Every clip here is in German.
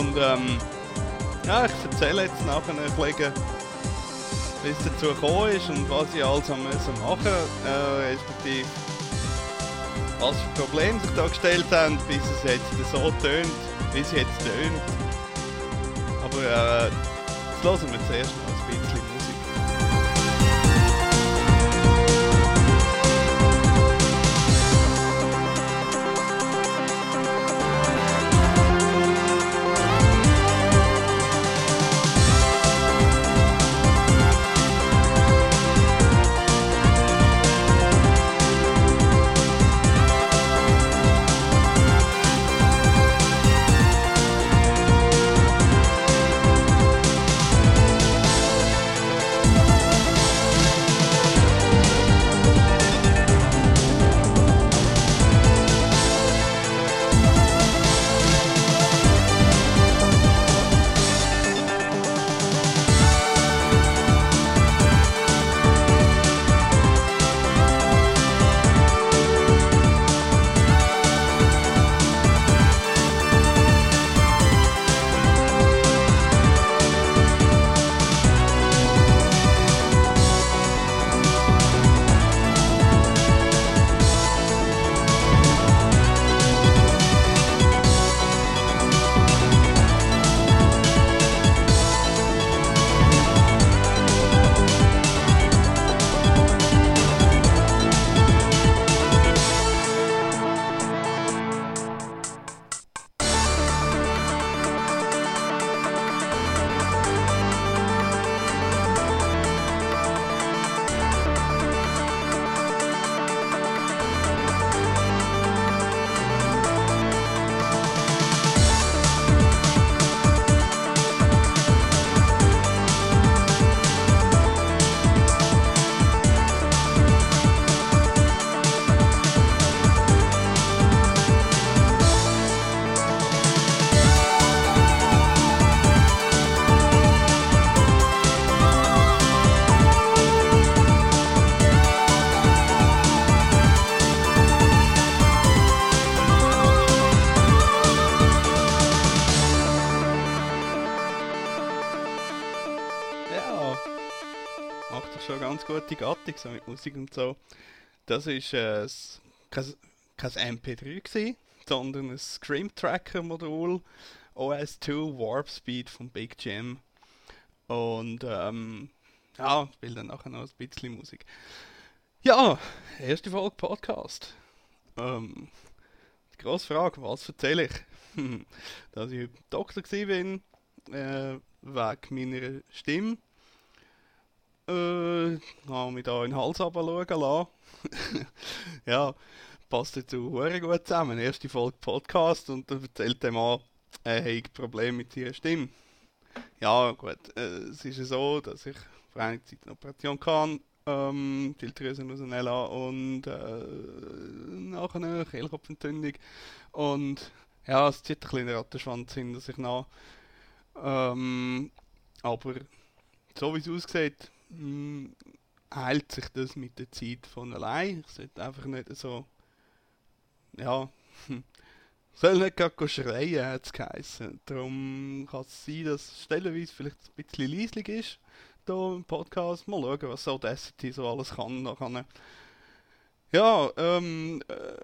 Und ähm, ja, ich erzähle jetzt nachher ein bisschen, wie es dazu gekommen ist und was ich alles müssen machen äh, was für Probleme sich da gestellt haben, bis es jetzt so tönt, wie es jetzt tönt. Aber äh, jetzt hören wir zuerst mal ein bisschen gute Gattung so mit Musik und so. Das ist äh, kein, kein MP3 gewesen, sondern ein Scream Tracker Modul OS2 Warp Speed von Big Jam. Und ähm, ja, ich will dann nachher noch ein bisschen Musik. Ja, erste Folge Podcast. Ähm, die grosse Frage, was erzähle ich? Dass ich Doktor war, äh, wegen meiner Stimme. Äh, habe mich da in den Hals runterschauen lassen. ja, passt dazu hure gut zusammen. Erste Folge Podcast und dann erzählt der Mann, er hat Probleme mit ihrer Stimme. Ja, gut, äh, es ist ja so, dass ich vor einiger Zeit eine Operation kann, ähm, Schilddrüse rausnehmen und äh, nachher eine Kehlkopfentzündung. Und ja, es zieht ein den Rattenschwanz hin, dass ich nach ähm, aber so wie es aussieht, mh, heilt sich das mit der Zeit von allein. Ich sollte einfach nicht so, ja, soll nicht gerade schreien, hat es geheißen. Darum kann es sein, dass es stellenweise vielleicht ein bisschen leislich ist, hier im Podcast. Mal schauen, was Audacity so alles kann. Nachher. Ja, ähm, äh,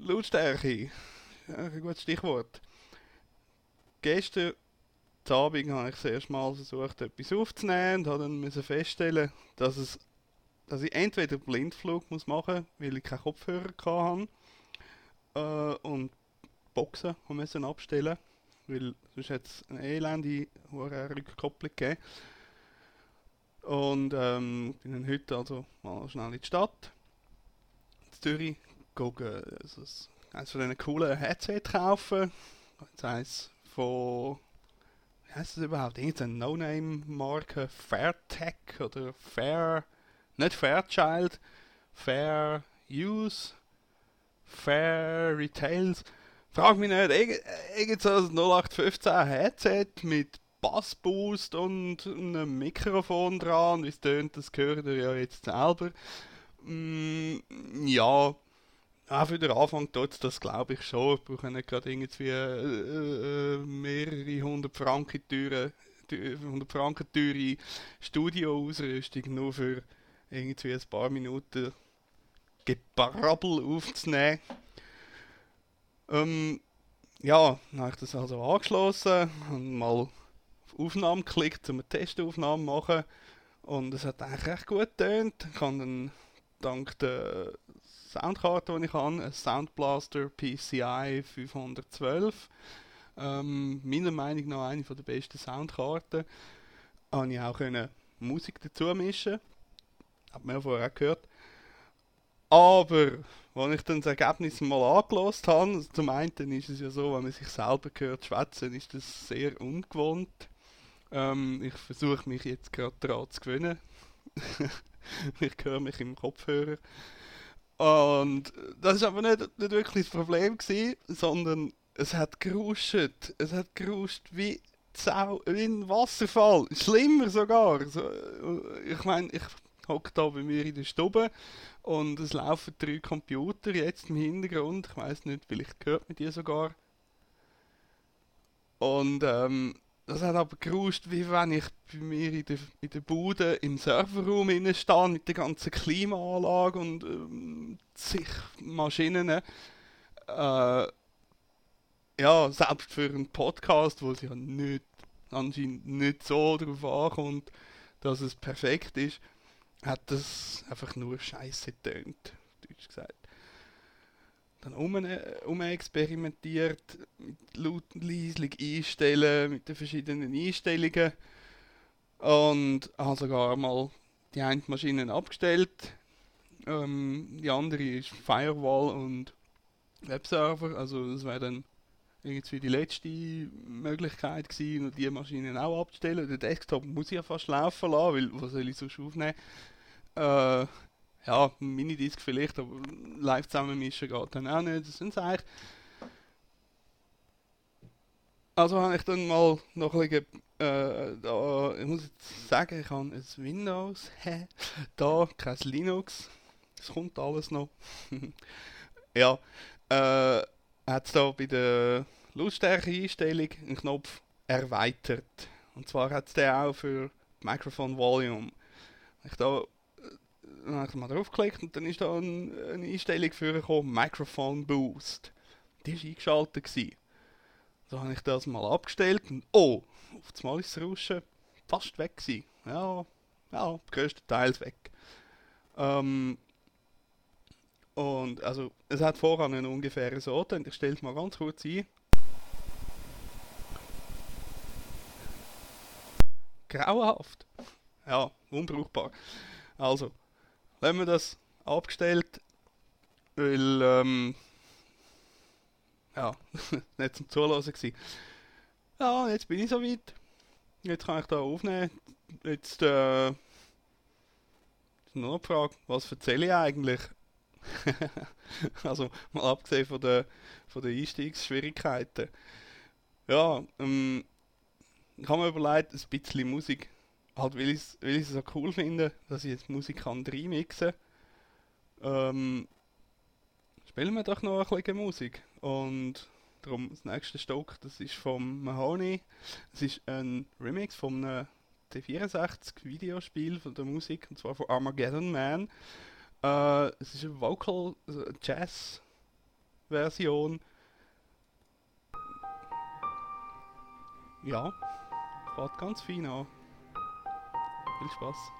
Lautstärke, ein gutes Stichwort. Gestern Abend habe ich das erste Mal versucht, etwas aufzunehmen und habe dann feststellen, dass, es, dass ich entweder Blindflug muss machen muss, weil ich keinen Kopfhörer hatte, äh, und Boxen haben müssen abstellen, weil sonst hat es eine elende Rückkopplung gegeben. Und ähm, bin dann heute also mal schnell in die Stadt, in Zürich, gucken, also eins von diesen coolen Headset kaufen. Jetzt eins von heißt das überhaupt? Irgendeine No-Name-Marke, Fairtech oder Fair, nicht Fairchild, Fair Use, Fair Retails. Frag mich nicht, irgend, so ein 0815 Headset mit Bassboost und einem Mikrofon dran. Wie es tönt, das gehört ihr ja jetzt selber. Mm, ja, auch für den Anfang tut es das glaube ich schon. Ich brauche nicht gerade irgendwie äh, äh, mehrere hundert Franken teure, 100 Franken teure Studioausrüstung nur für irgendwie ein paar Minuten Gebrabbel aufzunehmen. Ähm, ja, dann habe ich das also angeschlossen und mal auf Aufnahme geklickt, um eine Testaufnahme zu machen. Und es hat eigentlich recht gut getönt. Ich habe dann dank der Soundkarte, die ich habe, ein Soundblaster PCI 512. Ähm, meiner Meinung nach eine der besten Soundkarten. Habe ich auch können Musik dazu mischen. Hat man ja vorher auch gehört. Aber, als ich dann das Ergebnis mal angelost habe, also zum einen ist es ja so, wenn man sich selber hört schwätzen, ist das sehr ungewohnt. Ähm, ich versuche mich jetzt gerade daran zu gewöhnen. ich höre mich im Kopfhörer. Und das war aber nicht, nicht wirklich das Problem, gewesen, sondern es hat geruscht. Es hat geruscht wie, wie ein Wasserfall. Schlimmer sogar. So, ich meine, ich hocke da bei mir in der Stube und es laufen drei Computer jetzt im Hintergrund. Ich weiß nicht, vielleicht hört man die sogar. Und ähm, das hat aber geruscht, wie wenn ich bei mir in der, in der Bude im Serverraum stehe mit der ganzen Klimaanlage und ähm, zig Maschinen. Äh, ja, selbst für einen Podcast, wo es ja nicht, anscheinend nicht so darauf ankommt, dass es perfekt ist, hat das einfach nur scheiße getönt, deutsch gesagt dann um, um experimentiert, mit laut und leislich einstellen, mit den verschiedenen Einstellungen und habe sogar mal die eine Maschine abgestellt. Ähm, die andere ist Firewall und Webserver, also das wäre dann irgendwie die letzte Möglichkeit gewesen, die Maschinen auch abzustellen. Der Desktop muss ich ja fast laufen lassen, weil was soll ich sonst aufnehmen? Äh, ja, Minidisc vielleicht, aber live zusammenmischen geht dann auch nicht. Das sind eigentlich. Also habe ich dann mal noch ein bisschen, äh, da, ich muss jetzt sagen, ich habe ein Windows, da, kein Linux, es kommt alles noch. ja, äh, hat es da bei der Lautstärke-Einstellung einen Knopf erweitert. Und zwar hat es den auch für Microphone Volume. Ich da dann habe ich mal draufgeklickt und dann ist da ein, eine Einstellung für Microphone Boost. Die war eingeschaltet. Gewesen. So habe ich das mal abgestellt und oh, auf das Mal ist das Rauschen fast weg gewesen. Ja, ja, größtenteils weg. Ähm, und also, es hat vorher einen ungefähren so, und ich stelle es mal ganz kurz ein. Grauenhaft. Ja, unbrauchbar. Also, haben wir das abgestellt, weil, ähm, ja, nicht zum Zulassen gewesen. Ja, jetzt bin ich soweit. Jetzt kann ich da aufnehmen. Jetzt, äh, nur noch die Frage, was erzähle ich eigentlich? also, mal abgesehen von den, von den Einstiegsschwierigkeiten. Ja, ähm, ich habe mir überlegt, ein bisschen Musik halt, weil ich es so cool finde, dass ich jetzt Musik kann remixen ähm, spielen wir doch noch ein bisschen Musik. Und darum das nächste Stück, das ist vom Mahoney. Es ist ein Remix von einem T64 Videospiel von der Musik, und zwar von Armageddon Man. Äh, es ist eine Vocal, also. Ja, fährt ganz fein an. Viel Spaß.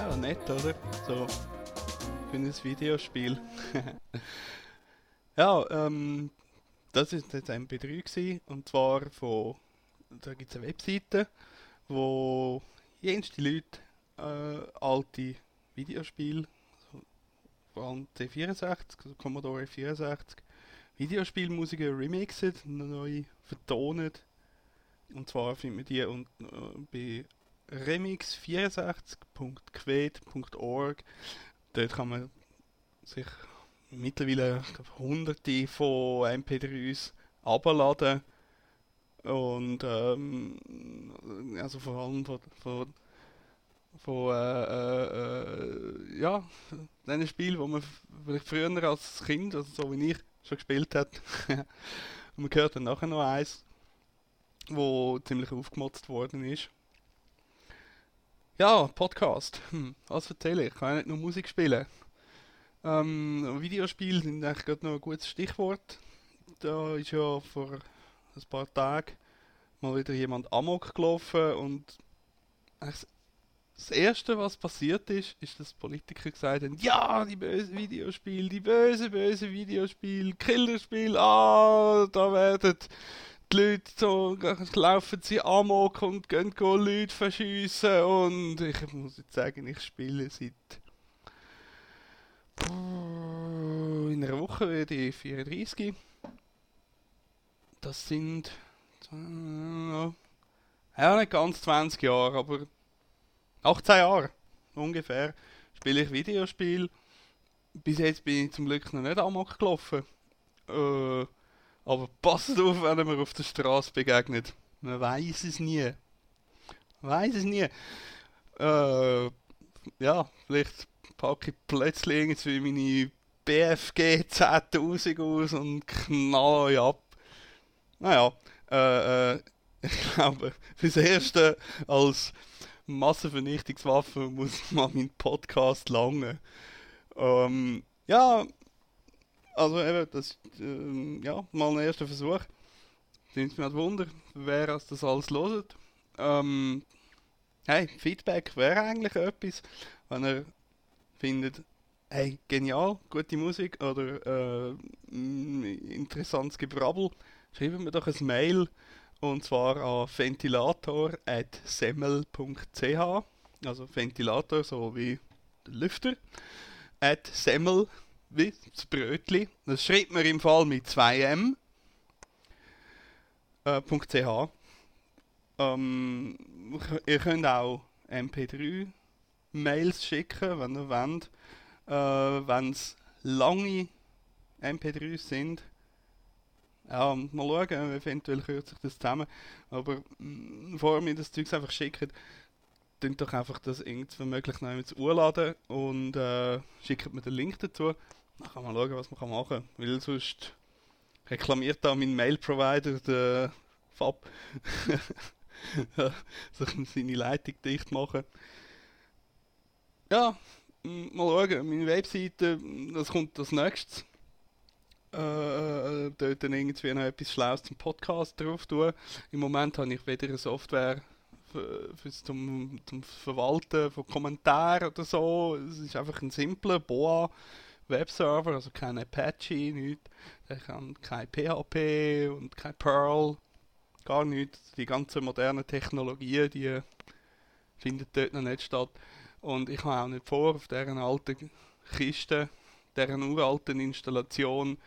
Ja, nett, oder? So für ein Videospiel. ja, ähm, das ist jetzt MP3 gewesen, und zwar von, da gibt es eine Webseite, wo jenste Leute äh, alte Videospiele, vor allem C64, also Commodore 64, Videospielmusiken remixen, neu vertonen. Und zwar finden wir die und, äh, bei remix64.quet.org. Dort kann man sich mittlerweile hunderte von MP3s abladen. Und ähm, also vor allem von, von, von äh, äh, äh ja, diesen Spielen, wo man vielleicht früher als Kind, also so wie ich, schon gespielt hat. Man hört dann nachher noch eins, wo ziemlich aufgemotzt worden ist. Ja, Podcast. Hm, was erzähle ich? Ich kann ja nicht nur Musik spielen. Ähm, Videospiele sind eigentlich gerade noch ein gutes Stichwort. Da ist ja vor ein paar Tagen mal wieder jemand Amok gelaufen und das erste, was passiert ist, ist, dass Politiker gesagt haben, ja, die böse Videospiele, die böse, böse Videospiele, Killerspiel, ah, da werden die Leute so, laufen sie amok und gehen go Leute verschiessen und ich muss jetzt sagen, ich spiele seit in einer Woche werde ich 34. Das sind ja nicht ganz 20 Jahre, aber 18 Jahre ungefähr spiele ich Videospiel. Bis jetzt bin ich zum Glück noch nicht amok gelaufen. Äh, aber passt auf, wenn man auf der Straße begegnet. Man weiß es nie. Man weiß es nie. Äh, ja, vielleicht packe ich plötzlich irgendwie meine BFG 10.000 aus und knall ab. Naja, äh, äh, ich glaube, fürs Erste als Massenvernichtungswaffe muss man meinen Podcast lange. Ähm, ja, also eben, das ist äh, ja, mal ein erster Versuch. Sind mir ein Wunder, wer das alles hört. Ähm, hey, Feedback wäre eigentlich etwas, wenn er findet, hey, genial, gute Musik oder äh, interessantes Gebrabbel, schreiben wir doch ein Mail und zwar an ventilator.semmel.ch. Also Ventilator, so wie der Lüfter. At Semmel, wie das Brötli. Das schreibt man im Fall mit 2m. Äh, .ch. Ähm, ihr könnt auch MP3-Mails schicken, wenn ihr wollt. Äh, wenn es lange MP3s sind, ja, mal schauen, eventuell kürzt sich das zusammen. Aber mh, bevor mir das Zeug einfach schickt, dann doch einfach das irgendwie möglich noch zu urladen und äh, schickt mir den Link dazu. Kann man schauen, was man machen kann. Weil sonst reklamiert da mein Mail-Provider, der Fab, sich seine Leitung dicht machen. Ja, mal schauen, meine Webseite, das kommt als nächstes äh, äh, dort dann irgendwie noch etwas Schlaues zum Podcast drauf tun. Im Moment habe ich weder eine Software für, für zum, zum Verwalten von Kommentaren oder so. Es ist einfach ein simpler Boa Webserver, also kein Apache, nichts. Der kann kein PHP und kein Perl, gar nichts. Die ganzen modernen Technologien, die findet dort noch nicht statt. Und ich habe auch nicht vor, auf deren alten Kiste deren uralten Installation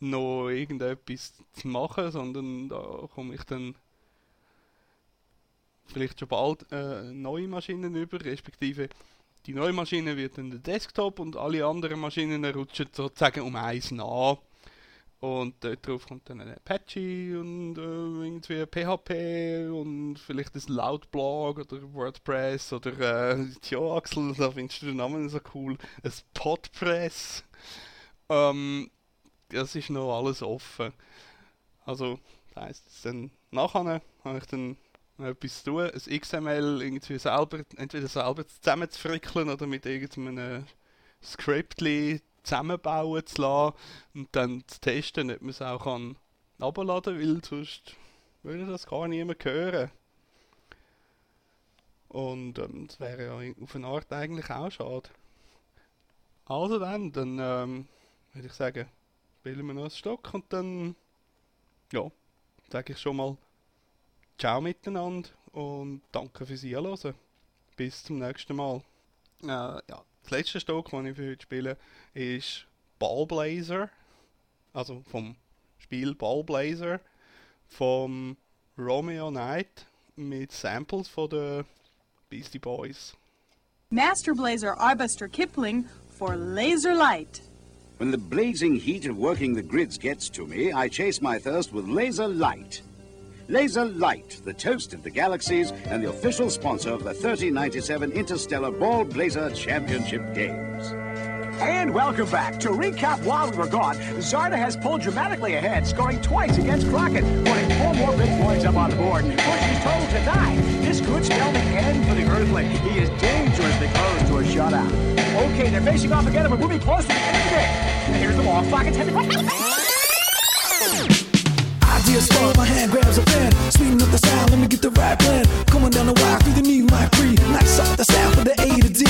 noch irgendetwas zu machen, sondern da komme ich dann vielleicht schon bald äh, neue Maschinen über, respektive die neue Maschine wird dann der Desktop und alle anderen Maschinen rutschen sozusagen um eins nach. Und dort drauf kommt dann ein Apache und äh, irgendwie PHP und vielleicht ein Loudblog oder WordPress oder äh, ja Axel, da findest du den Namen so cool, ein Podpress. Ähm, das ist noch alles offen. Also, das heisst, dann nachher habe ich dann etwas zu tun, ein XML irgendwie selber, entweder selber zusammenzufrickeln oder mit irgendeinem Script zusammenbauen zu lassen und dann zu testen, ob man es auch kann kann, weil sonst würde das gar niemand hören. Und ähm, das wäre ja auf eine Art eigentlich auch schade. Also dann, dann ähm, würde ich sagen, spielen wir noch ein Stock und dann, ja, sage ich schon mal Ciao miteinander und danke fürs Einhören. Bis zum nächsten Mal. Äh, ja, das letzte Stock, das ich für heute spiele, ist Ballblazer. Also vom Spiel Ballblazer vom Romeo Knight mit Samples von den Beastie Boys. Master Blazer Arbuster Kipling for Laser Light. When the blazing heat of working the grids gets to me, I chase my thirst with Laser Light. Laser Light, the toast of the galaxies and the official sponsor of the 3097 Interstellar Ball Blazer Championship Games. And welcome back. To recap while we were gone, Zarda has pulled dramatically ahead, scoring twice against Crockett, putting four more big points up on the board. Bushy's total to. This could spell the end for the Earthling. He is dangerously close to a shutout. Okay, they're facing off again, and we're moving close to the end of the game. And here's the ball. Crockett's headed. Ideas spark, my hand grabs a pen. Speeding up the sound, let me get the right plan. Coming down the wire through the knee, my free. Nice off the sound for the A to D.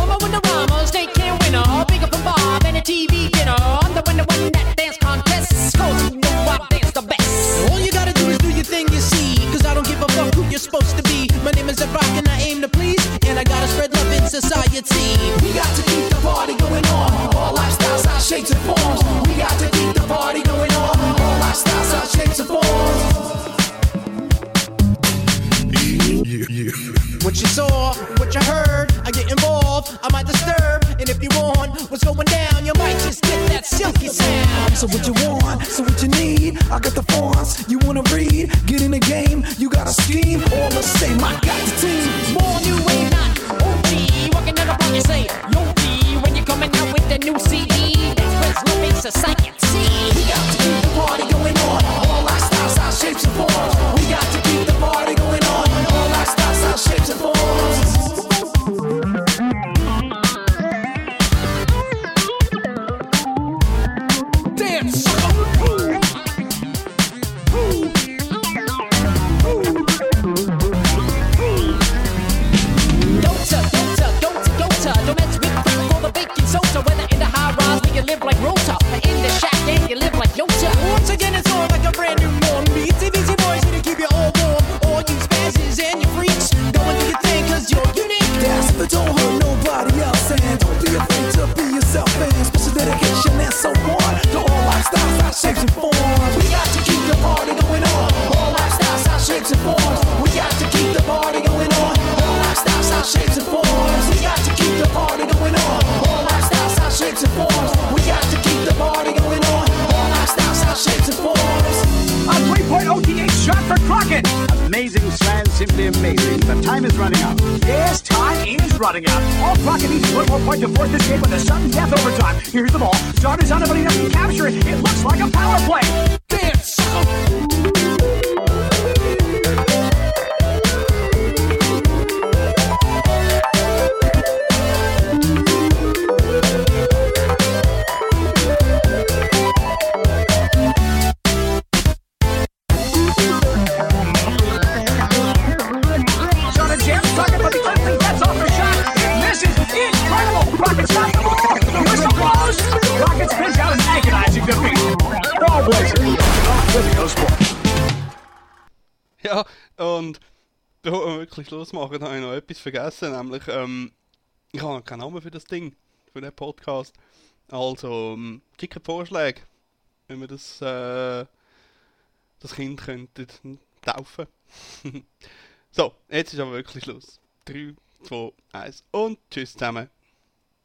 Woman with the rama, state can winner. Big up and Bob and a TV dinner. I'm the winner when that dance contest. Cause you know I dance the best. All you gotta do is do your thing, you see. Cause I don't give a fuck who you're supposed to be. My name is Ed Rock and I aim to please. And I gotta spread love in society. We got to keep the party going on. All lifestyles, our shapes and forms. We got to So what you want, so what you need, I got the fonts, you wanna read, Amazing slam, simply amazing. But time is running out. Yes, time is running out. All Crockett needs one more point to force this game with a sudden death overtime. Here's the ball. Zarda's on it, but he doesn't capture it. It looks like a power play. Dance. Wirklich Schluss machen, habe ich noch etwas vergessen, nämlich, ähm, ich habe noch keinen Namen für das Ding, für den Podcast. Also, ähm, schickt Vorschläge, wenn wir das, äh, das Kind könnten taufen. so, jetzt ist aber wirklich Schluss. 3, 2, 1 und tschüss zusammen.